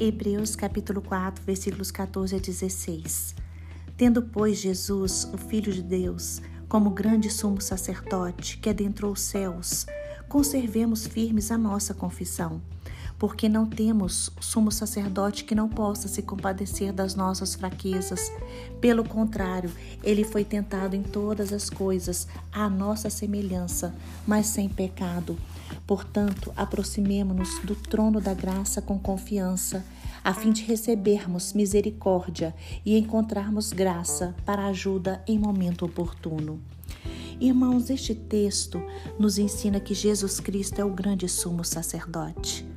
Hebreus capítulo 4, versículos 14 a 16. Tendo, pois, Jesus, o Filho de Deus, como grande sumo sacerdote que adentrou os céus, conservemos firmes a nossa confissão porque não temos sumo sacerdote que não possa se compadecer das nossas fraquezas. Pelo contrário, ele foi tentado em todas as coisas, à nossa semelhança, mas sem pecado. Portanto, aproximemo-nos do trono da graça com confiança, a fim de recebermos misericórdia e encontrarmos graça para ajuda em momento oportuno. Irmãos, este texto nos ensina que Jesus Cristo é o grande sumo sacerdote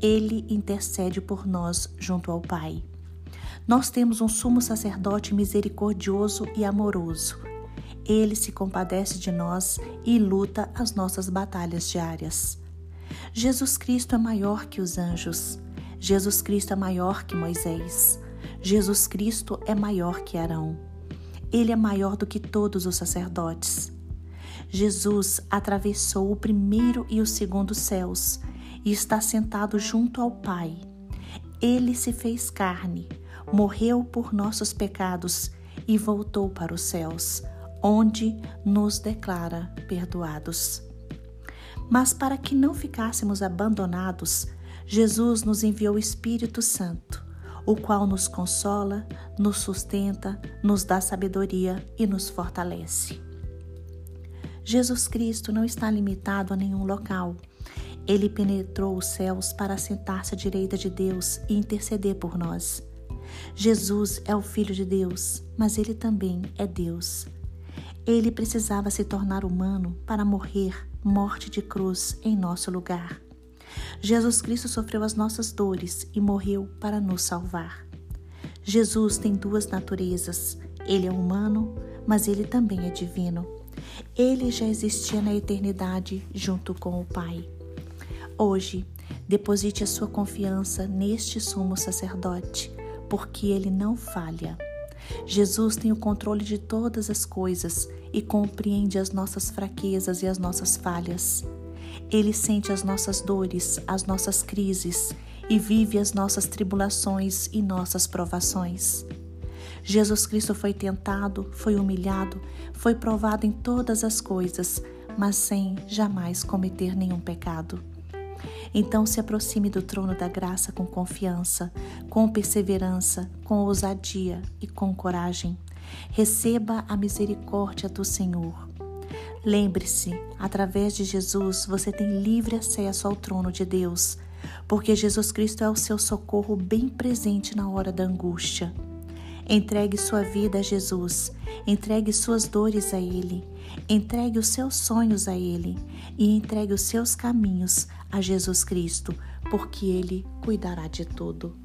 ele intercede por nós junto ao Pai. Nós temos um sumo sacerdote misericordioso e amoroso. Ele se compadece de nós e luta as nossas batalhas diárias. Jesus Cristo é maior que os anjos. Jesus Cristo é maior que Moisés. Jesus Cristo é maior que Arão. Ele é maior do que todos os sacerdotes. Jesus atravessou o primeiro e o segundo céus e está sentado junto ao Pai. Ele se fez carne, morreu por nossos pecados e voltou para os céus, onde nos declara perdoados. Mas para que não ficássemos abandonados, Jesus nos enviou o Espírito Santo, o qual nos consola, nos sustenta, nos dá sabedoria e nos fortalece. Jesus Cristo não está limitado a nenhum local. Ele penetrou os céus para sentar-se à direita de Deus e interceder por nós. Jesus é o Filho de Deus, mas ele também é Deus. Ele precisava se tornar humano para morrer morte de cruz em nosso lugar. Jesus Cristo sofreu as nossas dores e morreu para nos salvar. Jesus tem duas naturezas. Ele é humano, mas ele também é divino. Ele já existia na eternidade junto com o Pai. Hoje, deposite a sua confiança neste sumo sacerdote, porque ele não falha. Jesus tem o controle de todas as coisas e compreende as nossas fraquezas e as nossas falhas. Ele sente as nossas dores, as nossas crises e vive as nossas tribulações e nossas provações. Jesus Cristo foi tentado, foi humilhado, foi provado em todas as coisas, mas sem jamais cometer nenhum pecado. Então se aproxime do trono da graça com confiança, com perseverança, com ousadia e com coragem. Receba a misericórdia do Senhor. Lembre-se, através de Jesus você tem livre acesso ao trono de Deus, porque Jesus Cristo é o seu socorro bem presente na hora da angústia. Entregue sua vida a Jesus, entregue suas dores a Ele, entregue os seus sonhos a Ele. E entregue os seus caminhos a Jesus Cristo, porque Ele cuidará de tudo.